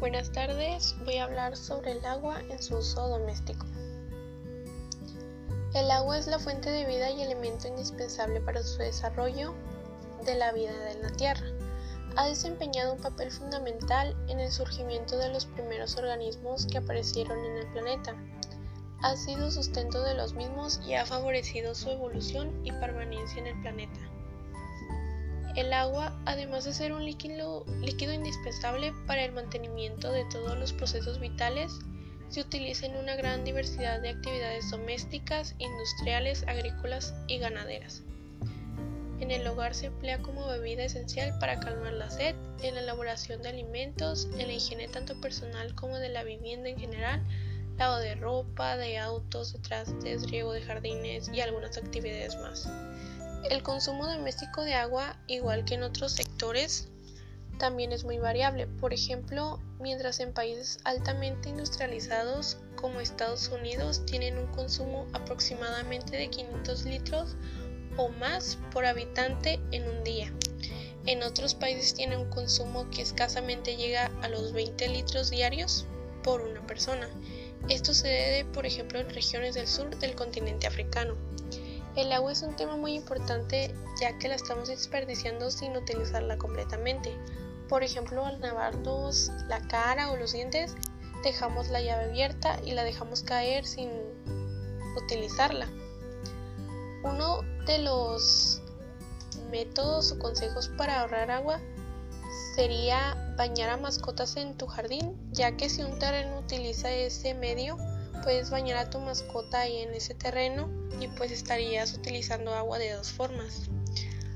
Buenas tardes, voy a hablar sobre el agua en su uso doméstico. El agua es la fuente de vida y elemento indispensable para su desarrollo de la vida en la Tierra. Ha desempeñado un papel fundamental en el surgimiento de los primeros organismos que aparecieron en el planeta. Ha sido sustento de los mismos y ha favorecido su evolución y permanencia en el planeta. El agua, además de ser un líquido, indispensable para el mantenimiento de todos los procesos vitales, se utiliza en una gran diversidad de actividades domésticas, industriales, agrícolas y ganaderas. En el hogar se emplea como bebida esencial para calmar la sed, en la elaboración de alimentos, en la higiene tanto personal como de la vivienda en general, lavado de ropa, de autos, de trastes, riego de jardines y algunas actividades más. El consumo doméstico de agua, igual que en otros sectores, también es muy variable. Por ejemplo, mientras en países altamente industrializados como Estados Unidos tienen un consumo aproximadamente de 500 litros o más por habitante en un día. En otros países tienen un consumo que escasamente llega a los 20 litros diarios por una persona. Esto se debe, por ejemplo, en regiones del sur del continente africano. El agua es un tema muy importante ya que la estamos desperdiciando sin utilizarla completamente. Por ejemplo, al lavarnos la cara o los dientes, dejamos la llave abierta y la dejamos caer sin utilizarla. Uno de los métodos o consejos para ahorrar agua sería bañar a mascotas en tu jardín, ya que si un terreno utiliza ese medio, puedes bañar a tu mascota ahí en ese terreno y pues estarías utilizando agua de dos formas.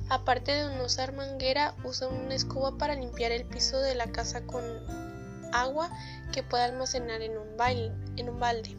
Aparte de no usar manguera, usa una escoba para limpiar el piso de la casa con agua que pueda almacenar en un, en un balde.